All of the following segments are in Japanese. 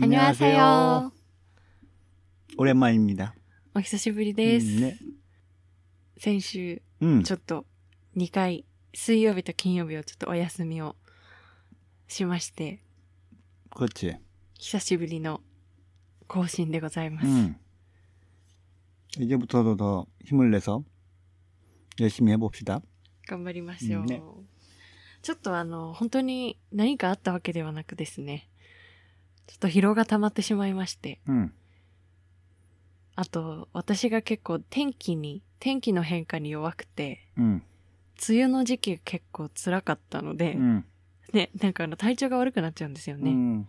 안녕하세요. 오랜만입니다. お久しぶりです。 음, 네. 先週、 음, ちょっと2回、水曜日と金曜日をちょっとお休みをしまして、 그렇지. 久しぶりの更新でございます。 음. 이제부터도 더 힘을 내서 열심히 해봅시다. 頑張りましょう。うんねちょっとあの、本当に何かあったわけではなくですね、 ちょっと疲労が溜まってしまいまして、 음, あと、私が結構天気に、天気の変化に弱くて、 음, 梅雨の時期結構辛かったので、 음, ね、なんかあの体調が悪くなっちゃうんですよね。 음,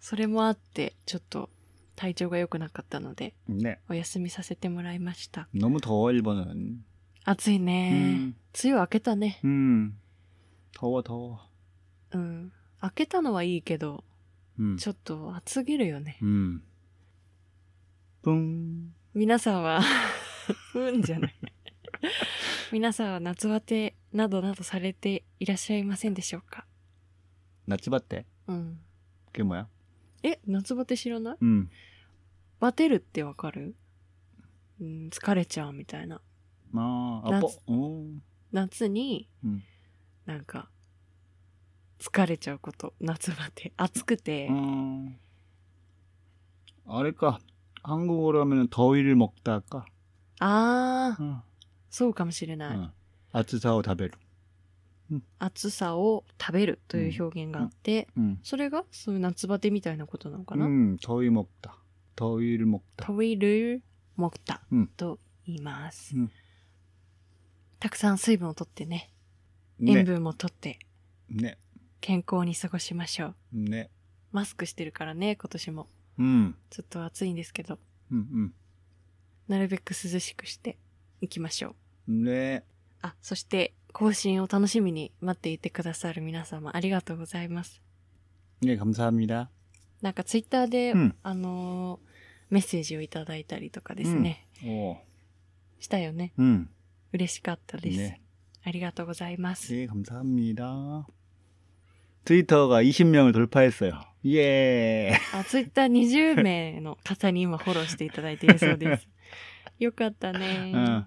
それもあって、ちょっと体調が良くなかったので、 네. お休みさせてもらいました。 너무 더워 일본은. 暑いね、 음, 梅雨明けたね。 음, 더워 더워. うん。明けたのはいいけど、 ちょっと暑すぎるよね。うん。ぷん。皆さんは うんじゃない皆さんは夏バテなどなどされていらっしゃいませんでしょうか？夏バテ？うん。ケモや？え、夏バテ知らない？うん。バテるってわかる？うん、疲れちゃうみたいな。まあ、あ夏に、うん、なんか、疲れちゃうこと。夏バテ。暑くて、 어, 아래까 한국어로 하면 더위를 먹다가, あー、 어, そうかもしれない。 어, 아츠사오 다베루. 暑さを食べるという表現があって、 음, それがそういう夏バテみたいなことなのかな、 음, 더위 먹다. 더위를 먹다. トイルモクタうんと言います、うんたくさん水分をとってね、塩 네, 分もとって、 네, 健康に過ごしましょう。 네. マスクしてるからね、今年も。 음, ちょっと暑いんですけど、 음, 음. なるべく涼しくしていきましょう。 네, あ、そして、更新を楽しみに待っていてくださる皆様ありがとうございます。 네, 감사합니다. なんかツイッターで、うんあのーメッセージをいただいたりとかですね、 오, したよね。 음, 嬉しかったです。 네, ありがとうございます。 네, 감사합니다. 트위터가 20명을 돌파했어요. 예. あ、ツイッター20名の方に今フォローしていただいているそうです。よかったね、 어,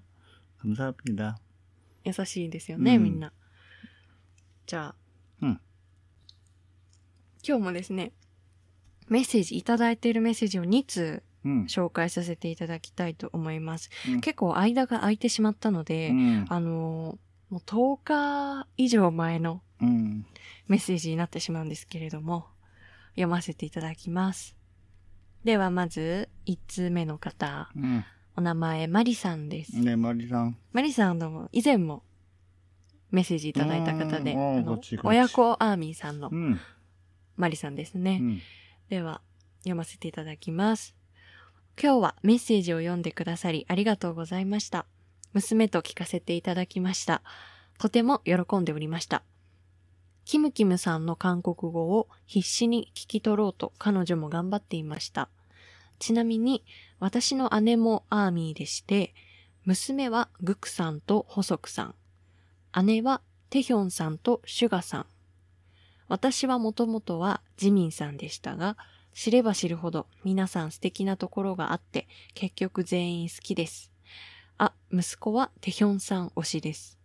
감사합니다. 優しいですよね、うんみんな。じゃあ、うん今日もですね、メッセージいただいているメッセージを2通 음, 紹介させていただきたいと思います。 음, 結構間が空いてしまったので、 음, あのーもう10日以上前の うん、メッセージになってしまうんですけれども、読ませていただきます。では、まず、1通目の方。うん、お名前、マリさんです。ね、マリさん。マリさん、以前もメッセージいただいた方で、親子アーミーさんの、マリさんですね。うん、では、読ませていただきます。今日はメッセージを読んでくださりありがとうございました。娘と聞かせていただきました。とても喜んでおりました。キムキムさんの韓国語を必死に聞き取ろうと彼女も頑張っていました。ちなみに私の姉もアーミーでして、娘はグクさんとホソクさん。姉はテヒョンさんとシュガさん。私はもともとはジミンさんでしたが、知れば知るほど皆さん素敵なところがあって、結局全員好きです。あ、息子はテヒョンさん推しです。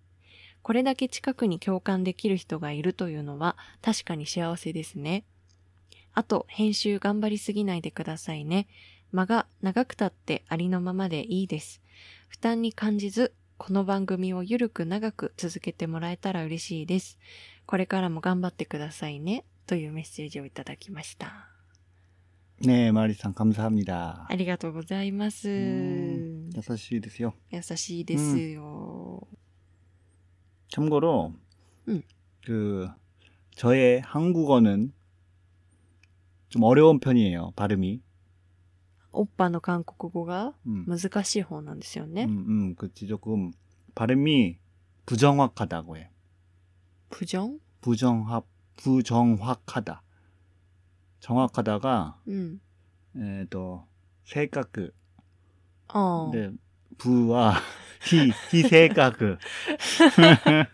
これだけ近くに共感できる人がいるというのは確かに幸せですね。あと、編集頑張りすぎないでくださいね。間が長くたってありのままでいいです。負担に感じず、この番組をゆるく長く続けてもらえたら嬉しいです。これからも頑張ってくださいね。というメッセージをいただきました。 네, 마리상 감사합니다. ありがとうございます。 음, 優しいですよ.優しいですよ。 참고로 음. 그 저의 한국어는 좀 어려운 편이에요. 발음이. おっぱの韓国語が 음, 難しい方なんですよね。 음, 음, 그치 조금 발음이 부정확하다고 해. プジョン 부정합 부정확하다. 정확하다가 うん。 에, 또 세가그 ああ。 근데 부와 히 히세가그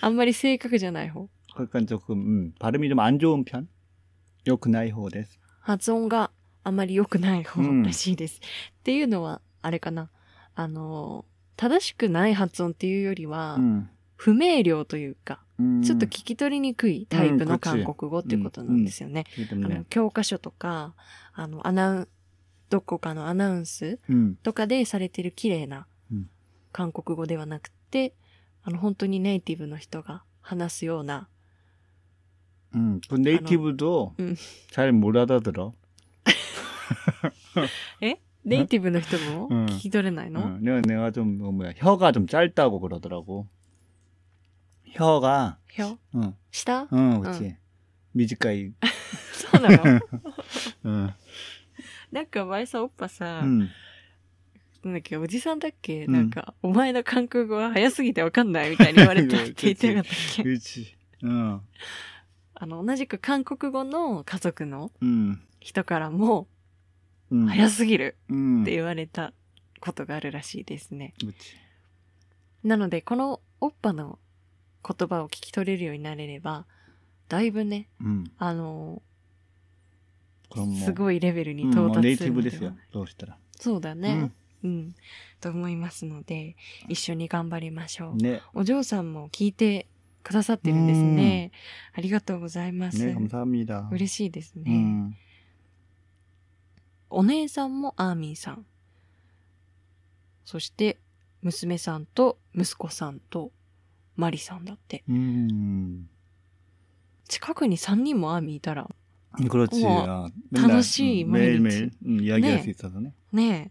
あんまり正確じゃない方。 그러니까 조금 음, 발음이 좀 안 좋은 편. 요 그나이호 데스. 発音があまり良くない方うんらしいです。っていうのは、あれかな。あの、正しくない発音っていうよりは、 음. 不明瞭というか、 음. ちょっと聞き取りにくいタイプうんのこっち韓国語っていうことなんですよね。 그렇기 あの 때문에 教科書とか、あの、アナウン、どこかのアナウンス 음. とかでされてる綺麗なうん 韓国語ではなくて、あの、本当にネイティブの人が話すような、 음. 그 네이티브도 음. 잘 못 알아들어. ネイティブの人もうん聞き取れないの、 어, 내가 내가 좀 뭐, 뭐야 혀가 좀 짧다고 그러더라고. 혀가 表 응, 下 응, 그렇지. 미지까이. そうなの 응, なんか前さ、おっぱさ、 응. なんだっけ、おじさんだっけ、うん、なんか、お前の韓国語は早すぎてわかんないみたいに言われって 言ってなかったっけ？うち。うん。あの、同じく韓国語の家族の人からも、早すぎるって言われたことがあるらしいですね。うち、なので、このおっぱの言葉を聞き取れるようになれれば、だいぶね、うん、あのすごいレベルに到達する、ネイティブですよどうしたら。そうだね、うん。と思いますので、一緒に頑張りましょう。 네, お嬢さんも聞いてくださってるんですね。ありがとうございます。 네, 감사합니다. 嬉しいですね。 음, お姉さんもアーミンさん。そして、娘さんと息子さんとマリさんだって。 음, 近くに3人もアーミンいたら、 그렇지. 우와, 아, 맨날, 다섯이 음,毎日. 매일매일 음, 이야기할 네. 수 있어서 네. ねえ。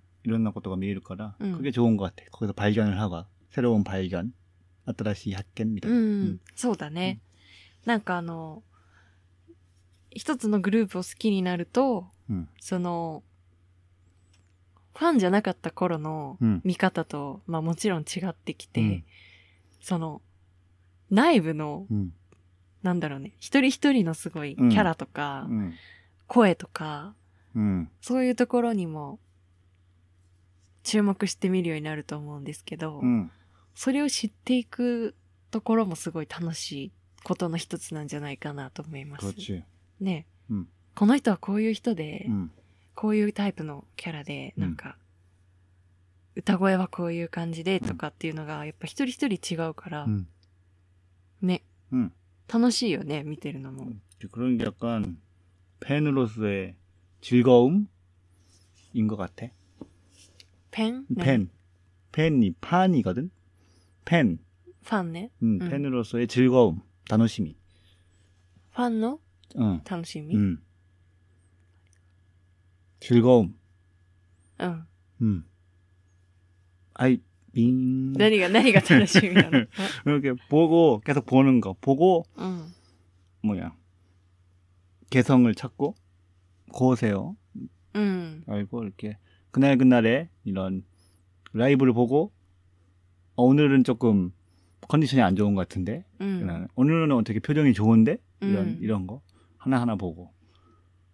うん。 이런 것도가 매일 거라. 음. 그게 좋은 것 같아. 거기서 발견을 하고, 새로운 발견. 아따라시 학견. うん、そうだね。なんかあの、一つのグループを好きになると、うんその、ファンじゃなかった頃のうん見方と、まあもちろん違ってきて、うんその、内部の、 음, なんだろうね、一人一人のすごいキうんャラとか、 음, 声とか、 음, そういうところにも 注目してみるようになると思うんですけど、 음, それを知っていくところもすごい楽しいことの一つなんじゃないかなと思います。 그렇지. ね、うんこの人はこういう人で、 음, こういうタイプのキャラで、うんなんか、歌声はこういう感じでとかっていうのが、やっぱ一人一人違うから、 음, ね、 음. 楽しいよね、見てるのも。 그런 게 약간 팬으로서의 즐거움인 것 같아. 펜? 네. 펜이 판이거든. 펜. 판네. 음, 음. 펜으로서의 즐거움, 단호심이. 판노? 어. 당심이. 음. 즐거움. 응. 음. 아이 빙. 내가 내가 단호심이야. 이렇게 보고 계속 보는 거. 보고 음. 뭐야? 개성을 찾고 고세요. 음. 알고 이렇게 그날 그날에 이런 라이브를 보고 어, 오늘은 조금 컨디션이 안 좋은 것 같은데 うん。 나는 오늘은 어떻게 표정이 좋은데 이런 음. 이런 거 하나 하나 보고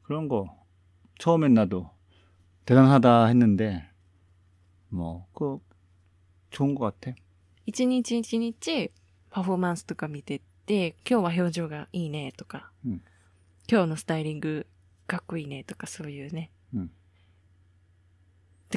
그런 거 처음엔 나도 대단하다 했는데 뭐 그 좋은 것 같아. 一日一日パフォーマンスとか見てって、今日は表情がいいねとか、うん今日のスタイリングかっこいいねとかそういうね。うん っ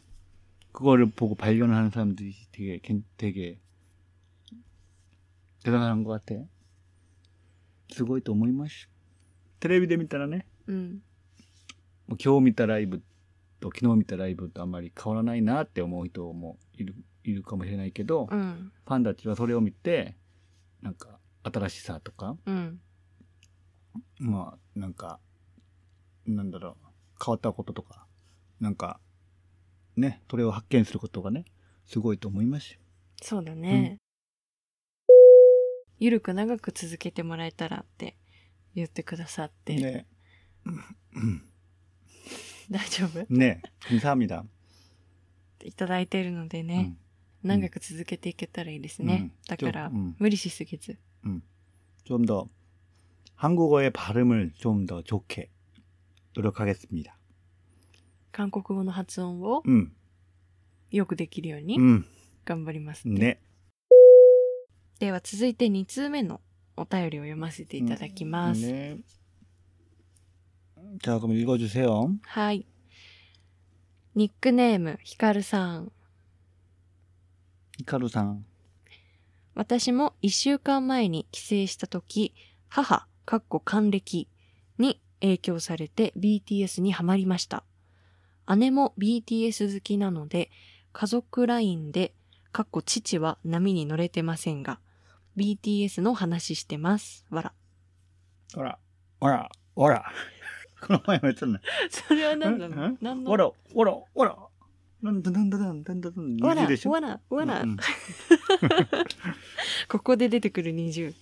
그거를 보고 발견을 하는 사람들이 되게 괜- 되게 대단한 것 같아. すごいと思います。テレビで見たらね、うん。 もう今日見たライブと昨日見たライブとあんまり変わらないなって思う人もいるいるかもしれないけど、うん。ファンたちはそれを見てなんか新しさとかうん。まあなんかなんだろう変わったこととかなんか ねそれを発見することがねすごいと思いますよそうだね。ゆるく長く続けてもらえたらって言ってくださって。ねうん大丈夫ね감사합니다 いただいてるのでね、長く続けていけたらいいですね。うんだから、좀 음. 無理しすぎず。 좀 더 한국어의 발음을 좀 더 좋게 노력하겠습니다. 韓国語の発音を 음, よくできるように 음, 頑張ります、 네. では続いて2通目のお便りを読ませていただきます。 네. 자, 그럼 읽어주세요. はい。ニックネーム、ひかるさん。 히카루상. 私も1週間前に帰省した時、母、かっこ還暦に影響されて BTS にハマりました。 姉も BTS 好きなので、家族 LINE で、かっこ父は波に乗れてませんが、BTS の話してます。わら。わら、わら、わら。この前もやったね。それは何なの何の？わら、わら、わら。なんだなんだなんだなんだ。わら、わら、わら。ここで出てくる20。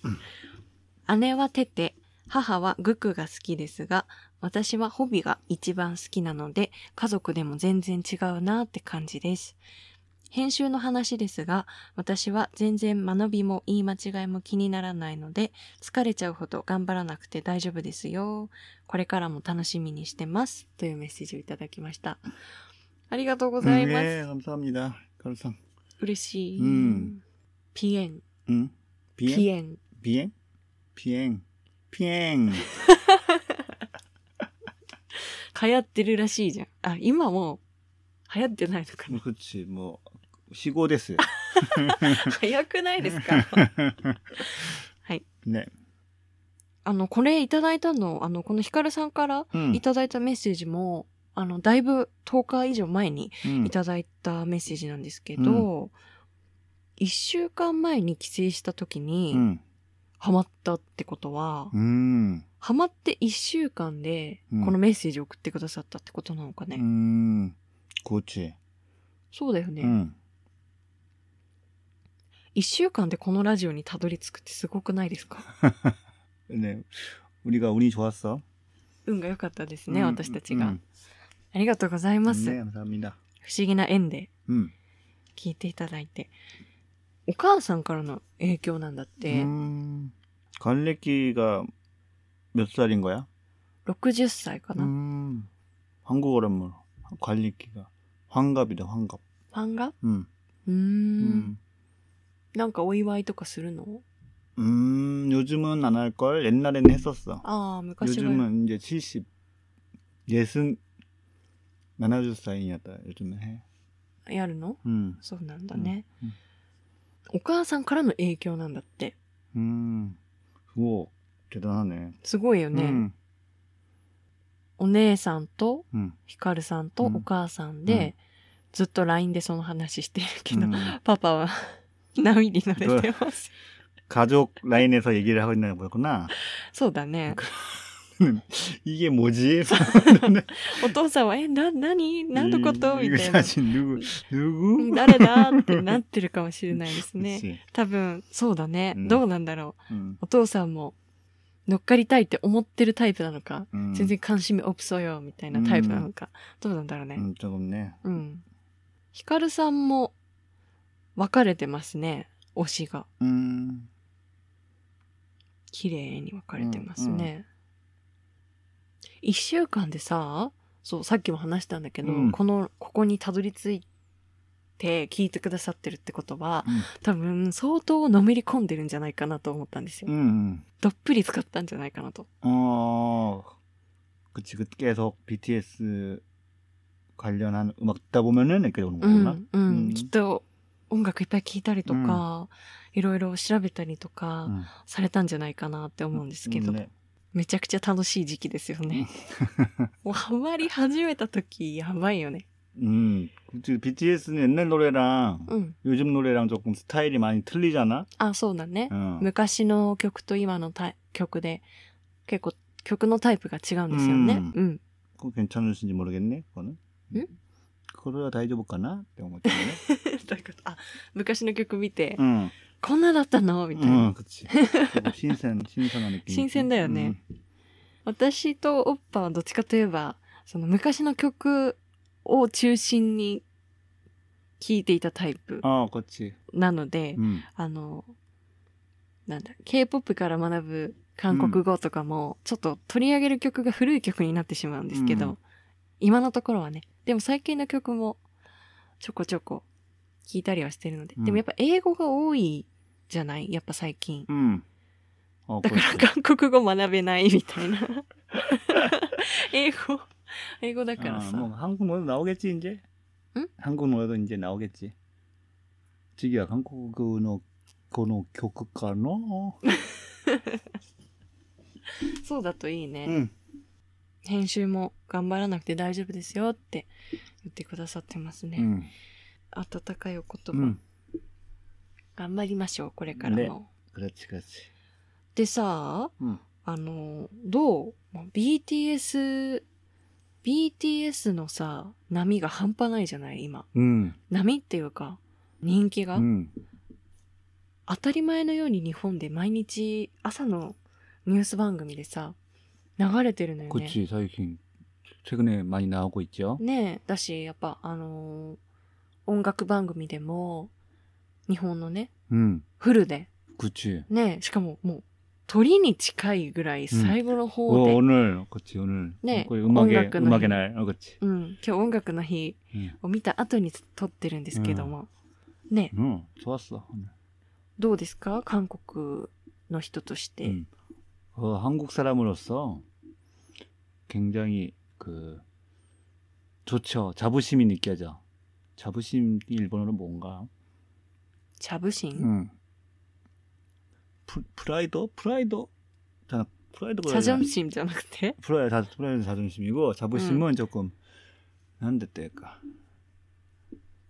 姉はテテ、母はグクが好きですが、私はホビが一番好きなので、家族でも全然違うなって感じです。編集の話ですが、私は全然間延びも言い間違いも気にならないので、疲れちゃうほど頑張らなくて大丈夫ですよ。これからも楽しみにしてます。というメッセージをいただきました。ありがとうございます。 네, 감사합니다. 히카루상. 嬉しい。うんピエン。 응? ピ 비행? エン。 비행? 비 ピエン。流行ってるらしいじゃん。あ、今も流行ってないのかな？うちもう、死後ですよ。早くないですか？はい。ね。あの、これいただいたの、あの、このヒカルさんからいただいたメッセージも、うん、あの、だいぶ10日以上前にいただいたメッセージなんですけど、うん、1週間前に帰省した時に、うん、ハマったってことは、 음. ハマって一週間で、うんこのメッセージを送ってくださったってことなのかね。 음. 그렇지. そうだよね。 응. 一週間でこのラジオにたどり着くってすごくないですか 네. 우리가 운이 좋았어. 運が良かったですね、 응, 私たちが。 응. ありがとうございます。 네, 감사합니다. 不思議な縁で 음. 聞いていただいて。 お母さんからの影響なんだって、 음. 관리기가 몇 살인 거야? 60歳かな、 음. 한국어란 뭐 관리기가 환갑이다, 환갑. ファンが 음. うーん 음. なんかお祝いとかするの 음, 요즘은 안 할 걸. 옛날에는 했었어. ああ、昔は。 요즘은 이제 70, 예순, 70살이었다. 요즘은 해. やるの 음. そうなんだね、うん お母さんからの影響なんだって。 음. 우와, 대단하네. すごいよね。 음. お姉さんと、 음. ヒカルさんとうんお母さんで、ずっと LINE でその話してるけど、 음. パパは波に乗れてます。 가족 라인에서 얘기를 하고 있나 보구나. そうだね。 이게 뭐지? お父さんは、え、な、なに何のこと 이- み 이거 たいな。 사실 누구 누구? 誰だってなってるかもしれないですね。 그치. 多分、そうだね。うんどうなんだろう。 음, お父さんも乗っかりたいって思ってるタイプなのか、 음, 全然関心없어요みたいなタイプなのか、どうなんだろうね。 음, 조금 네. うん。ヒカルさんも分かれてますね。推しが。 음, 綺麗に分かれてますね。 一、週間でさ、そう、さっきも話したんだけど、うんこの、ここにたどり着いて聞いてくださってるってことは、 음, 多分相当のめり込んでるんじゃないかなと思ったんですよ。 음, どっぷり使ったんじゃないかなと。 어, 그치, 그 계속 BTS 관련한 음악 듣다 보면은 이렇게 오는 う 거구나. ん、うん。うんきっと音楽いっぱい聴いたりとか、いろいろ調べたりとか 음, されたんじゃないかなって思うんですけど。 네. めちゃくちゃ楽しい時期ですよね。もうハマり始めた時やばいよね。 음, 그치. BTS는 옛날 노래랑 うん。 요즘 노래랑 조금 스타일이 많이 틀리잖아. あ、そうだね。 어. 昔の曲と今のタイ曲で結構曲のタイプが違うんですよね。うんうん。 그거 괜찮으신지 모르겠네. 그거는. 응? 그거야 다이저볼까나?って思ってね。どういうことあ、昔の曲見て、 응. こんなだったの？みたいな。うん、新鮮、新鮮なの新鮮だよね。うん、私とオッパはどっちかといえば、その昔の曲を中心に聴いていたタイプ。ああ、こっち。なので、うん、あの、なんだ、K-POP から学ぶ韓国語とかも、ちょっと取り上げる曲が古い曲になってしまうんですけど、今のところはね。でも最近の曲もちょこちょこ聴いたりはしてるので。うんでもやっぱ英語が多いじゃないやっぱ最近。 음. 어, だから 그렇지. 韓国語学べないみたいな。英語、英語だから 아, さ。 뭐 한국 노래도 나오겠지 이제. 응? 한국 노래도 이제 나오겠지. 지기야 한국어 거노 교육가노. そうだといいね。 응. 編集も頑張らなくて大丈夫ですよって言ってくださってますね。 응. 温かいお言葉。 응. 頑張りましょう、これからも。ね 그렇지, 그렇지. でさ、 응. あの、どうもう ?BTS、BTS のさ、波が半端ないじゃない今。 응. 波っていうか、人気が、 응. 当たり前のように日本で毎日朝のニュース番組でさ、流れてるのよね。 그렇지.最近 최근에 많이 나오고 있죠. ねえ、だし、やっぱあのー 音楽番組でも、日本のね、 응. フルで、 그렇지. ねえ、しかももう、鳥に近いぐらい最後の方 어, で、 오늘 그렇지 오늘 네, 거의 음악의 음악의 음악의 날. 날 어, 그렇지 うん、今日音楽の日 응. を見た後に撮ってるんですけども、ねえ、 응, 좋았어 오늘 どうですか韓国の人として。 응. 어, 한국 사람으로서 굉장히 그 좋죠 자부심이 느껴져 자부심이 일본어로 뭔가? 자부심. 응. 프라이더? 프라이더? 자, 프라이더가 자존심이잖아, 근데. 프라이드 프라이더 자존심이고 자부심은 응. 조금 난데 때까.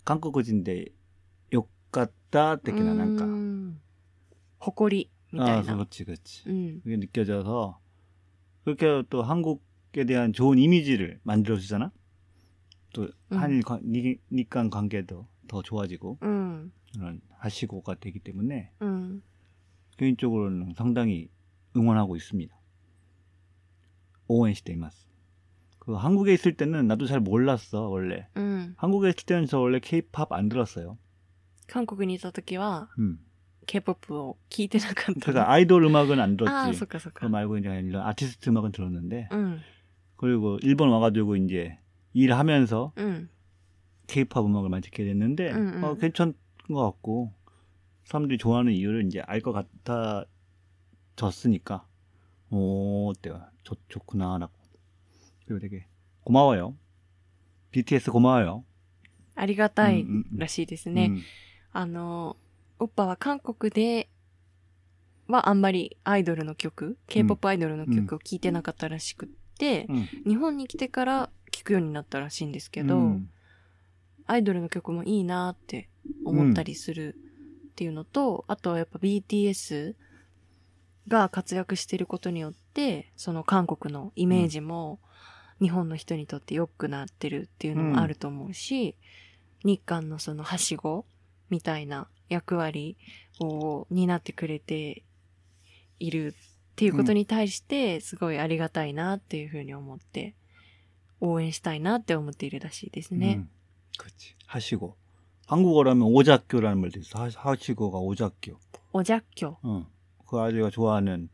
한국어인데 욕같다 때기나 음. 난가. 호꼬리 아, 그렇지, 그렇지. 음. 그게 느껴져서 그렇게 또 한국에 대한 좋은 이미지를 만들어 주잖아. 또 음. 한일 관- 니-日韓 관계도 더 좋아지고 うん。 그런 하시고가 되기 때문에 うん。 개인적으로는 상당히 응원하고 있습니다. 오웬시대 이마스. 그 한국에 있을 때는 나도 잘 몰랐어 원래. うん。 한국에 있을 때는 저 원래 K-팝 안 들었어요. 韓国にいた時は、 음. K-POP を聞いてなかった。 그러니까 아이돌 음악은 안 ああ、 들었지. そっかそっ 그거 か。 말고 이제 이런 아티스트 음악은 들었는데 うん。 그리고 일본 와가지고 이제 일하면서 うん。 K-팝 음악을 많이 듣게 됐는데 음, 음. 어, 괜찮은 것 같고 사람들이 좋아하는 이유를 이제 알 것 같아졌으니까 오 어때요? 좋, 좋구나라고 그리고 되게 고마워요. BTS 고마워요. ありがたいうんうんうんらしいですね。 음, あの、オッパは韓国ではあんまりアイドルの曲、K-POP アイドルの曲を聴いてなかったらしくっ て、 음, 日本に来てから聴くようになったらしいんですけど、 음, アイドルの曲もいいなって思ったりするっていうのと、あとはやっぱ BTS が活躍してることによって、その韓国のイメージも日本の人にとって良くなってるっていうのもあると思うし、日韓のそのはしごみたいな役割を担ってくれているっていうことに対して、すごいありがたいなっていうふうに思って、応援したいなって思っているらしいですね。 음. 그렇지. 하시고 한국어라면 오작교라는 말도 있어. 하, 하시고가 오작교. おじゃっきょ。 어. 그 아저씨가 좋아하는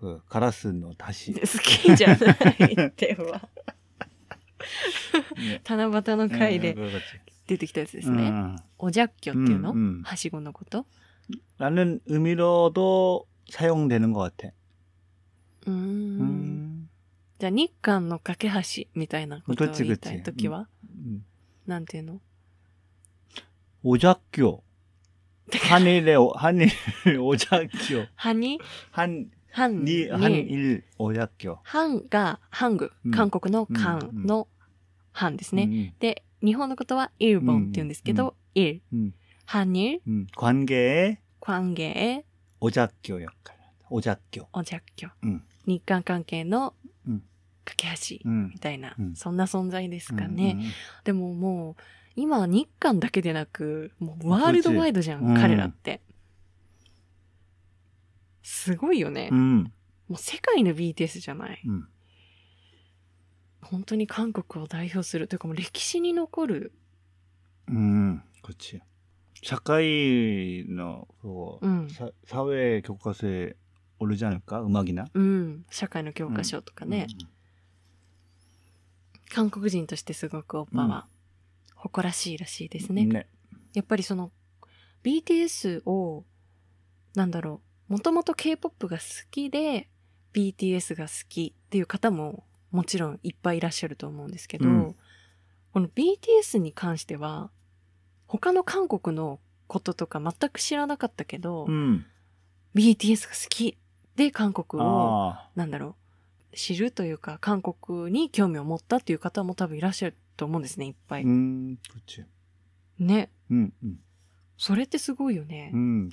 그 가라스노 다시. 好きじゃないっては。 네. 七夕の回 네, で 그렇지. 出てきたやつですね。 음, おじゃっきょっていうの、うんうんはしごのこと。 라는 의미로도 사용되는 것 같아. うん。じゃあ日韓の架け橋みたいなことを言いたい時は、うん、なんていうの？おじゃっきょ。はにれお、はにおじゃっきょ。はに？はん、はんに、はんいおじゃっきょ。はんが、ハング、韓国の韓のはんですね。で、日本のことは、いるぼんって言うんですけど、いる。はに？る。関ん。関係。おじゃっきょやか。おじゃっきょ。おじゃっきょ。うん。日韓関係の架け橋みたいな、そんな存在ですかね。でももう、今日韓だけでなく、もうワールドワイドじゃん、彼らって。すごいよね。もう世界の BTS じゃない。本当に韓国を代表するというかもう歴史に残る。うん、こっち。社会の、そう、うん、社会許可制オルジャヌカウマギナ、うん、社会の教科書とかね、うん。うん、韓国人としてすごくオッパは誇らしいらしいですね。ね。やっぱりその BTS をなんだろうもともと K-POP が好きで BTS が好きっていう方ももちろんいっぱいいらっしゃると思うんですけど、この BTS に関しては他の韓国のこととか全く知らなかったけど、BTS が好きで韓国をなんだろう知るというか韓国に興味を持ったっていう方も多分いらっしゃると思うんですねいっぱい。ね、うん、うん、それってすごいよね。うん、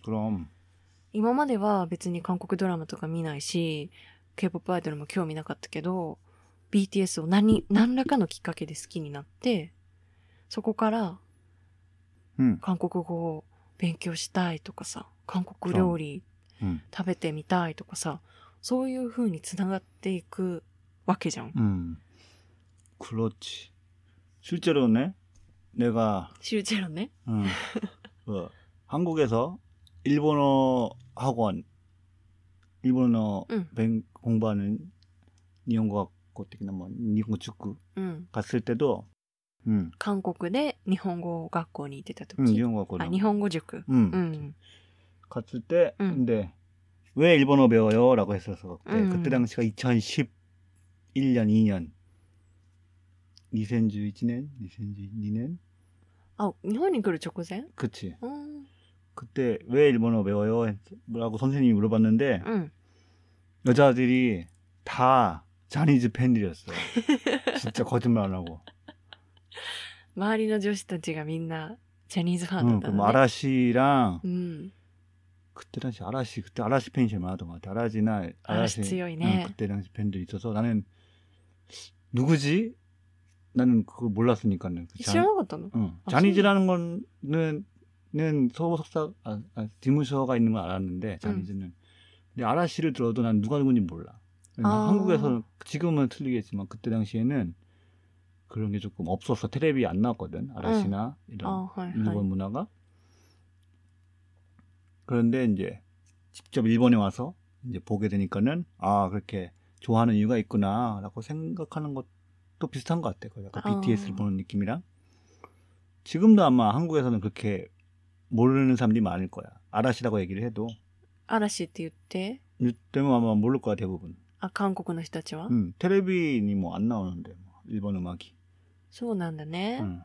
今までは別に韓国ドラマとか見ないし K-POP アイドルも興味なかったけど BTS を何何らかのきっかけで好きになってそこから韓国語を勉強したいとかさ韓国料理食べてみたいとかさそういう風につながっていくわけじゃん 음. 그렇지. 실제로네, 내가 シューチェロね 음, 그 한국에서 일본어 학원, 일본어 응. 뱅- 공부하는 니혼고 학교 특히나 뭐 니혼고 축구 うん 갔을 때도, 음, 韓国で日本語学校に行ってた時、 음, 니혼고 학교 あ日本語塾 음, うん 갔을 때, 응. 근데 왜 일본어 배워요? 라고 했어서 그때, 응. 그때 당시가 2011년, 2년, 2011년, 2012년, あ日本に来る直前 그치. うん 그때 왜 일본어 배워요? 했- 라고 선생님이 물어봤는데, うん 여자들이 다 자니즈 팬들이었어. 진짜 거짓말 안 하고. 周りの女子たちがみんなジャニーズファンだ 응, った 그럼 のね。 아라시랑 うん。 그때 당시 아라시 그때 아라시 팬이 제일 많았던 것 같아. 아라시나 아라시 응, 그때 당시 팬들이 있어서 나는 누구지? 나는 그걸 몰랐으니까는. 그 싫어갔다는. 응. 아, 자니즈라는 거는 는 서호 석사 아, 아 디무셔가 있는 걸 알았는데 자니즈는. 음. 근데 아라시를 들어도 난 누가 누군지 몰라. 음, 아. 한국에서는 지금은 틀리겠지만 그때 당시에는 그런 게 조금 없었어. 테레비 안 나왔거든. 아라시나 응. 이런 어, 헐, 일본 헐. 문화가. 그런데 이제 직접 일본에 와서 이제 보게 되니까는 아 그렇게 좋아하는 이유가 있구나라고 생각하는 것도 비슷한 것 같아. 그 약간 어. BTS를 보는 느낌이랑 지금도 아마 한국에서는 그렇게 모르는 사람들이 많을 거야. 아라시라고 얘기를 해도 嵐って言って、 이때면 아마 모를 거야 대부분. あ、韓国の人たちは、 음, 텔레비니 뭐 안 나오는데 뭐, 일본 음악이. そうなんだね。 음.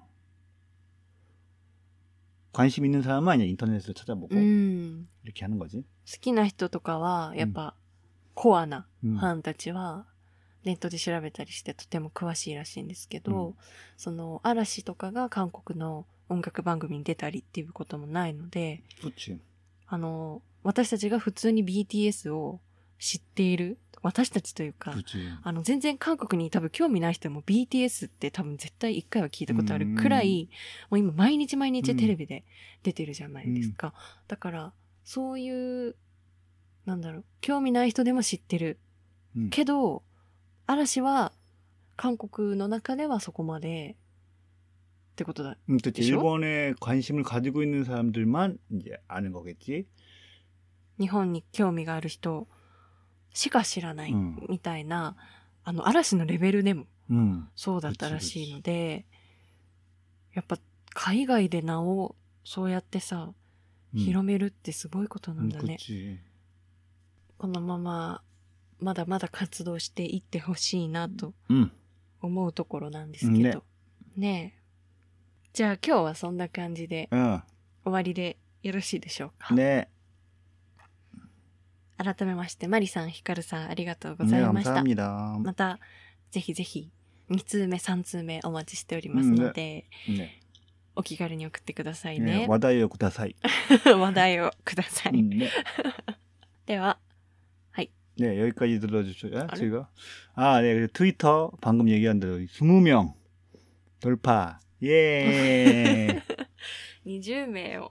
관심 있는 사람은 아니야 인터넷에서 찾아보고 うん。 이렇게 하는 거지. 好きな人とかは、やっぱ、コアな 음. ファンたちは、ネットで調べたりしてとても詳しいらしいんですけど、うんその嵐とかが韓国の音楽番組に出たりっていうこともないので、 그렇지. あの、私たちが普通に BTS を知っている、 私たちというか、 그렇지. あの、全然韓国に多分興味ない人も BTS って多分絶対一回は聞いたことあるくらい、もう今毎日毎日テレビで出てるじゃないですか。だから、そういう、なんだろう、興味ない人でも知ってる。 음. けど、嵐は韓国の中ではそこまでってことだ。 음, 그렇지. 그쵸? 일본에 관심을 가지고 있는 사람들만 이제 아는 거겠지. 日本に興味がある人 しか知らないみたいな、あの嵐のレベルでもそうだったらしいので、やっぱ海外で名をそうやってさ、広めるってすごいことなんだね。このまままだまだ活動していってほしいなと思うところなんですけど。ねえ。じゃあ今日はそんな感じで、終わりでよろしいでしょうか？ねえ。改めまして、マリさん、ヒカルさん、ありがとうご 네, ざいました。 감사합니다. また、ぜひぜひ、2通目、3通目お待ちしておりますので、 네. お気軽に送ってください 네, ね。 와다요 구다사이. 話題をください。 네. では、 네, 여기까지 들어주셔요. 아니? 지금. 아, 네, 그리고 트위터 방금 얘기한 대로 20명 돌파. 예. 20名を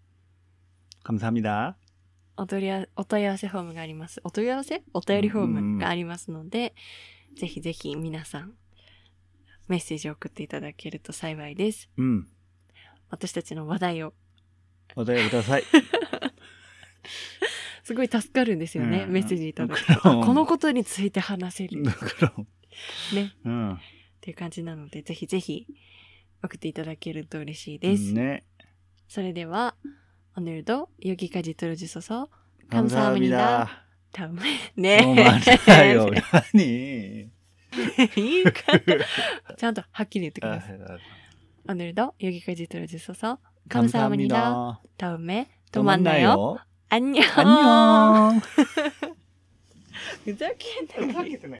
감사합니다. お問い合わお問い合わせフォームがあります。お問い合わせお便りフォームがありますので、ぜひぜひ皆さん、メッセージを送っていただけると幸いです。 음, 私たちの話題を。 오토이아 구다사이. すごい助かるんですよね、うんメッセージいただくうんと。あこのことについて話せる。 그럼. ね。 응. っていう感じなので、ぜひぜひ送っていただけると嬉しいです。 네. それでは、 오늘도 여기까지 들어주셔서 감사합니다. 다음에 네. 너무 많아요. 아니. いいかちゃんとはっきり言ってください。 아, 오늘도 여기까지 들어주셔서 감사합니다. 감사합니다. 다음에 또 또 만나요. 만나요. 안녕. 안녕. ふざけんなよ。